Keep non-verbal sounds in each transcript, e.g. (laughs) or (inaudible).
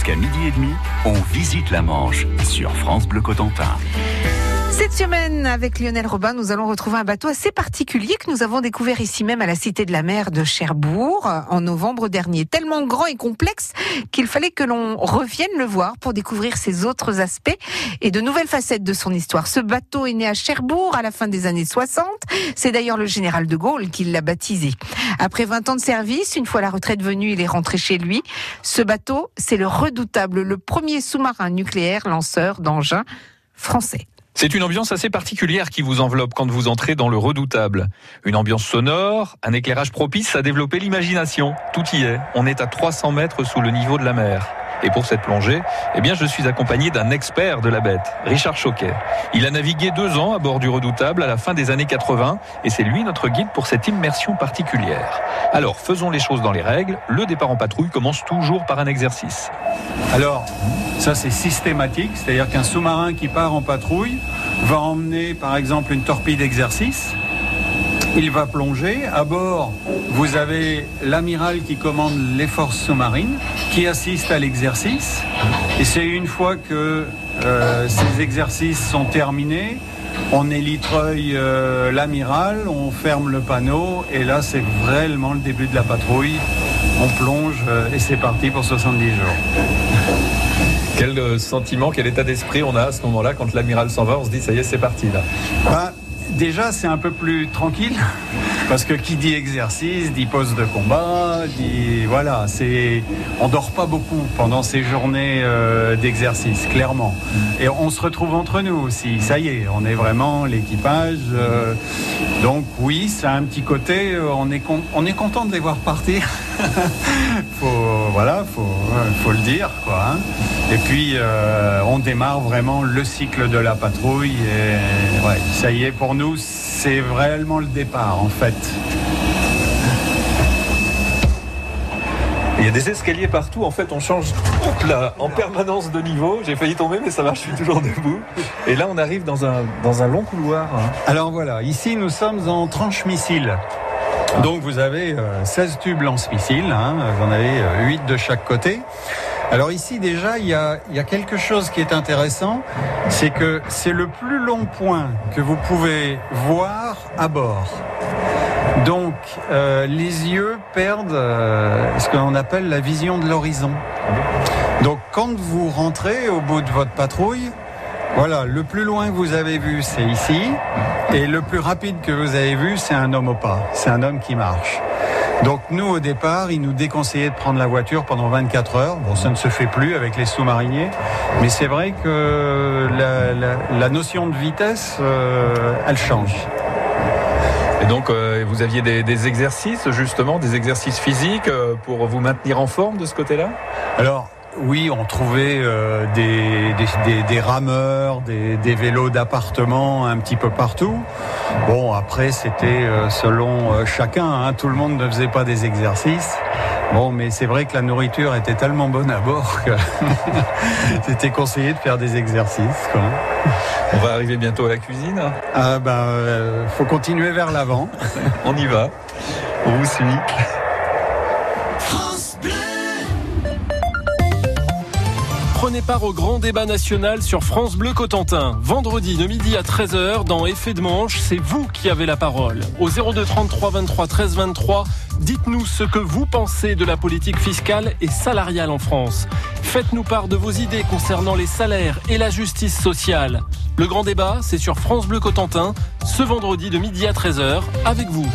Jusqu'à midi et demi, on visite la Manche sur France Bleu Cotentin. Cette semaine, avec Lionel Robin, nous allons retrouver un bateau assez particulier que nous avons découvert ici même à la Cité de la Mer de Cherbourg en novembre dernier. Tellement grand et complexe qu'il fallait que l'on revienne le voir pour découvrir ses autres aspects et de nouvelles facettes de son histoire. Ce bateau est né à Cherbourg à la fin des années 60. C'est d'ailleurs le général de Gaulle qui l'a baptisé. Après 20 ans de service, une fois la retraite venue, il est rentré chez lui. Ce bateau, c'est le redoutable, le premier sous-marin nucléaire lanceur d'engins français. C'est une ambiance assez particulière qui vous enveloppe quand vous entrez dans le redoutable. Une ambiance sonore, un éclairage propice à développer l'imagination. Tout y est. On est à 300 mètres sous le niveau de la mer. Et pour cette plongée, eh bien, je suis accompagné d'un expert de la bête, Richard Choquet. Il a navigué deux ans à bord du redoutable à la fin des années 80 et c'est lui notre guide pour cette immersion particulière. Alors, faisons les choses dans les règles. Le départ en patrouille commence toujours par un exercice. Alors, ça c'est systématique, c'est-à-dire qu'un sous-marin qui part en patrouille va emmener par exemple une torpille d'exercice. Il va plonger. À bord, vous avez l'amiral qui commande les forces sous-marines, qui assiste à l'exercice. Et c'est une fois que euh, ces exercices sont terminés, on élitreuille euh, l'amiral, on ferme le panneau, et là c'est vraiment le début de la patrouille. On plonge euh, et c'est parti pour 70 jours. Quel sentiment, quel état d'esprit on a à ce moment-là quand l'amiral s'en va? On se dit ça y est, c'est parti là. Bah, déjà, c'est un peu plus tranquille. Parce que qui dit exercice, dit poste de combat, dit voilà, c'est on dort pas beaucoup pendant ces journées euh, d'exercice, clairement. Et on se retrouve entre nous aussi. Ça y est, on est vraiment l'équipage. euh, donc oui, ça a un petit côté. euh, On est con- on est content de les voir partir. (laughs) faut voilà, faut le dire quoi. hein. Et puis on démarre vraiment le cycle de la patrouille. Et ça y est pour nous, c'est vraiment le départ en fait. Il y a des escaliers partout, en fait on change hop là, en permanence de niveau. J'ai failli tomber mais ça va, je suis toujours debout. Et là on arrive dans un, long couloir. hein. Alors voilà, ici nous sommes en tranche missile. Donc vous avez euh, 16 tubes lance-missiles, hein, vous en avez euh, 8 de chaque côté. Alors ici déjà, il y a quelque chose qui est intéressant, c'est que c'est le plus long point que vous pouvez voir à bord. Donc euh, les yeux perdent euh, ce qu'on appelle la vision de l'horizon. Donc quand vous rentrez au bout de votre patrouille, voilà, le plus loin que vous avez vu, c'est ici. Et le plus rapide que vous avez vu, c'est un homme au pas. C'est un homme qui marche. Donc nous, au départ, ils nous déconseillaient de prendre la voiture pendant 24 heures. Bon, ça ne se fait plus avec les sous-mariniers. Mais c'est vrai que la notion de vitesse, euh, elle change. Et donc euh, vous aviez des, exercices justement, des exercices physiques euh, pour vous maintenir en forme de ce côté-là? Alors, oui, on trouvait euh, des, rameurs, des, vélos d'appartement un petit peu partout. Bon, après, c'était selon chacun. hein. Tout le monde ne faisait pas des exercices. Bon, mais c'est vrai que la nourriture était tellement bonne à bord que (laughs) c'était conseillé de faire des exercices. Quoi. On va arriver bientôt à la cuisine. Ah ben, euh, faut continuer vers l'avant. (laughs) On y va. On vous suit. Prenez part au grand débat national sur France Bleu Cotentin. Vendredi de midi à 13h dans Effet de manche, c'est vous qui avez la parole. Au 02 33 23 13 23, dites-nous ce que vous pensez de la politique fiscale et salariale en France. Faites-nous part de vos idées concernant les salaires et la justice sociale. Le grand débat, c'est sur France Bleu Cotentin, ce vendredi de midi à 13h, avec vous.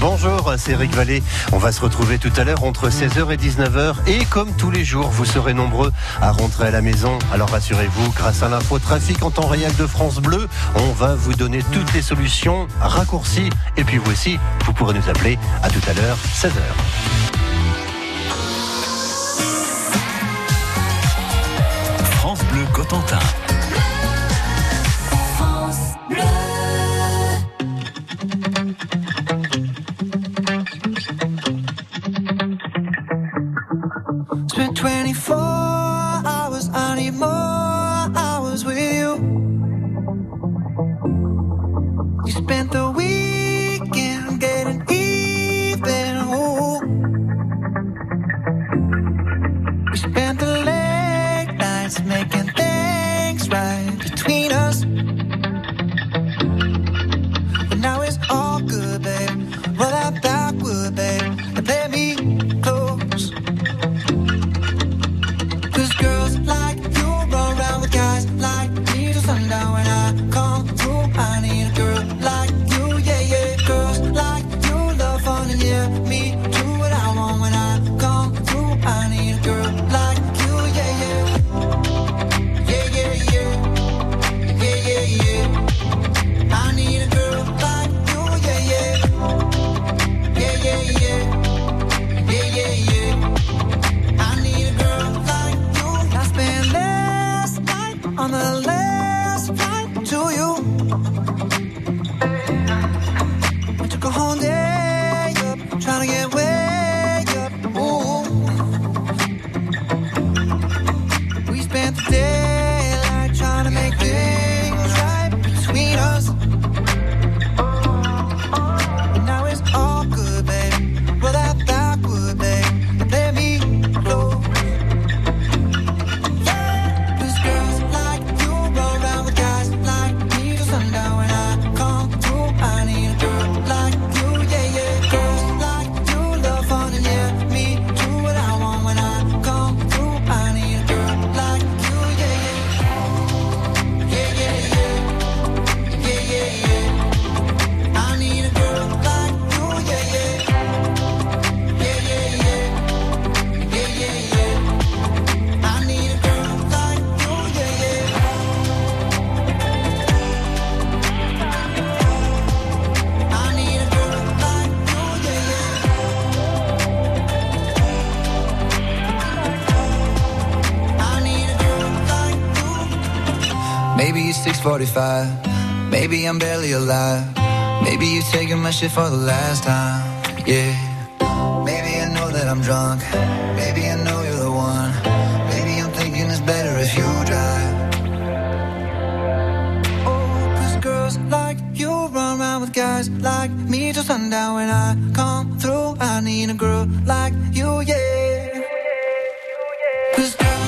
Bonjour, c'est Eric Vallée. On va se retrouver tout à l'heure entre 16h et 19h. Et comme tous les jours, vous serez nombreux à rentrer à la maison. Alors rassurez-vous, grâce à l'info trafic en temps réel de France Bleu, on va vous donner toutes les solutions raccourcies. Et puis vous aussi, vous pourrez nous appeler à tout à l'heure, 16h. France Bleu Cotentin. On the last 645. Maybe I'm barely alive. Maybe you're taking my shit for the last time. Yeah. Maybe I know that I'm drunk. Maybe I know you're the one. Maybe I'm thinking it's better if you drive. Oh, cause girls like you run around with guys like me till sundown when I come through. I need a girl like you, yeah. Cause girls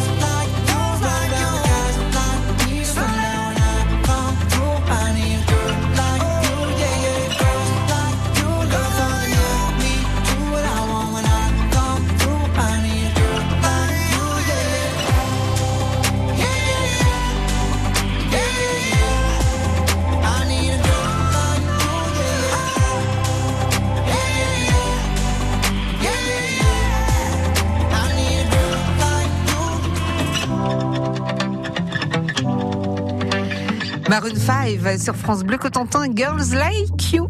Maroon 5 sur France Bleu Cotentin, Girls Like You.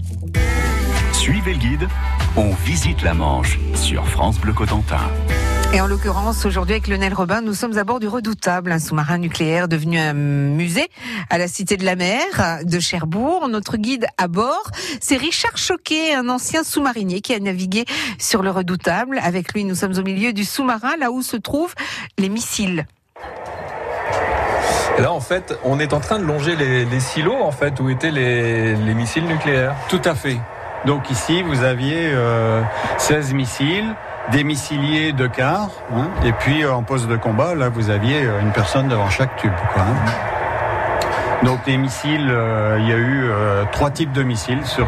Suivez le guide, on visite la Manche sur France Bleu Cotentin. Et en l'occurrence, aujourd'hui avec Lionel Robin, nous sommes à bord du Redoutable, un sous-marin nucléaire devenu un musée à la Cité de la Mer de Cherbourg. Notre guide à bord, c'est Richard Choquet, un ancien sous-marinier qui a navigué sur le Redoutable. Avec lui, nous sommes au milieu du sous-marin, là où se trouvent les missiles. Là, en fait, on est en train de longer les, silos, en fait, où étaient les, les missiles nucléaires. Tout à fait. Donc ici, vous aviez euh, 16 missiles, des missiliers de quart, hein, et puis euh, en poste de combat, là, vous aviez euh, une personne devant chaque tube. Hein. Donc les missiles, euh, il y a eu euh, trois types de missiles sur,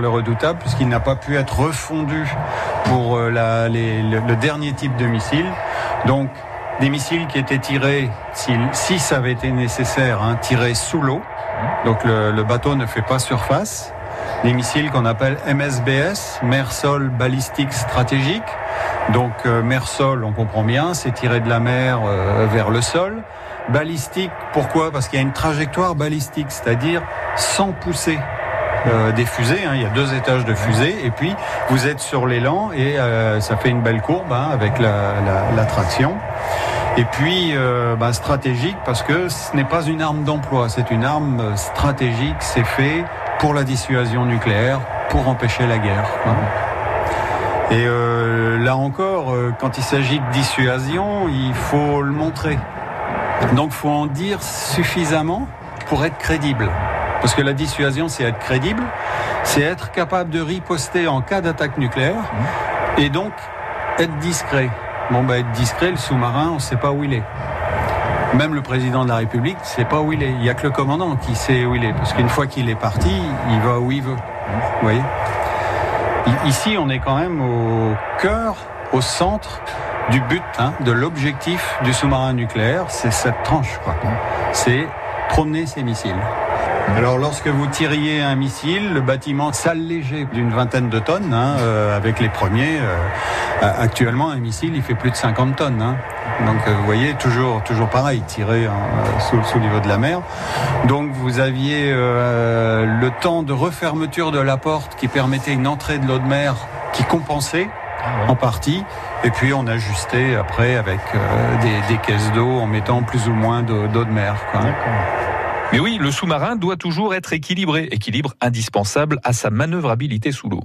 le redoutable, puisqu'il n'a pas pu être refondu pour euh, le dernier type de missile. Donc des missiles qui étaient tirés, si, si ça avait été nécessaire, hein, tirés sous l'eau. Donc le, le bateau ne fait pas surface. Des missiles qu'on appelle MSBS, mer-sol balistique stratégique. Donc euh, mer-sol, on comprend bien, c'est tiré de la mer euh, vers le sol. Balistique, pourquoi? Parce qu'il y a une trajectoire balistique, c'est-à-dire sans pousser euh, des fusées. hein. Il y a deux étages de fusées et puis vous êtes sur l'élan et euh, ça fait une belle courbe hein, avec la, la- la traction. Et puis euh, bah, stratégique parce que ce n'est pas une arme d'emploi, c'est une arme euh, stratégique. C'est fait pour la dissuasion nucléaire, pour empêcher la guerre. quoi. Et euh, là encore, quand il s'agit de dissuasion, il faut le montrer. Donc, faut en dire suffisamment pour être crédible. Parce que la dissuasion, c'est être crédible, c'est être capable de riposter en cas d'attaque nucléaire, et donc être discret. Bon, bah, être discret, le sous-marin, on ne sait pas où il est. Même le président de la République ne sait pas où il est. Il n'y a que le commandant qui sait où il est. Parce qu'une fois qu'il est parti, il va où il veut. Vous voyez? Ici, on est quand même au cœur, au centre du but, hein, de l'objectif du sous-marin nucléaire. C'est cette tranche, quoi. C'est promener ses missiles. Alors lorsque vous tiriez un missile, le bâtiment s'allégeait d'une vingtaine de tonnes hein, euh, avec les premiers. Euh, actuellement, un missile, il fait plus de 50 tonnes. Hein. Donc euh, vous voyez, toujours, toujours pareil, tiré hein, sous, sous, le niveau de la mer. Donc vous aviez euh, le temps de refermeture de la porte qui permettait une entrée de l'eau de mer qui compensait en partie. Et puis on ajustait après avec euh, des, des, caisses d'eau en mettant plus ou moins d'eau de mer. Quoi. Mais oui, le sous-marin doit toujours être équilibré, équilibre indispensable à sa manœuvrabilité sous l'eau.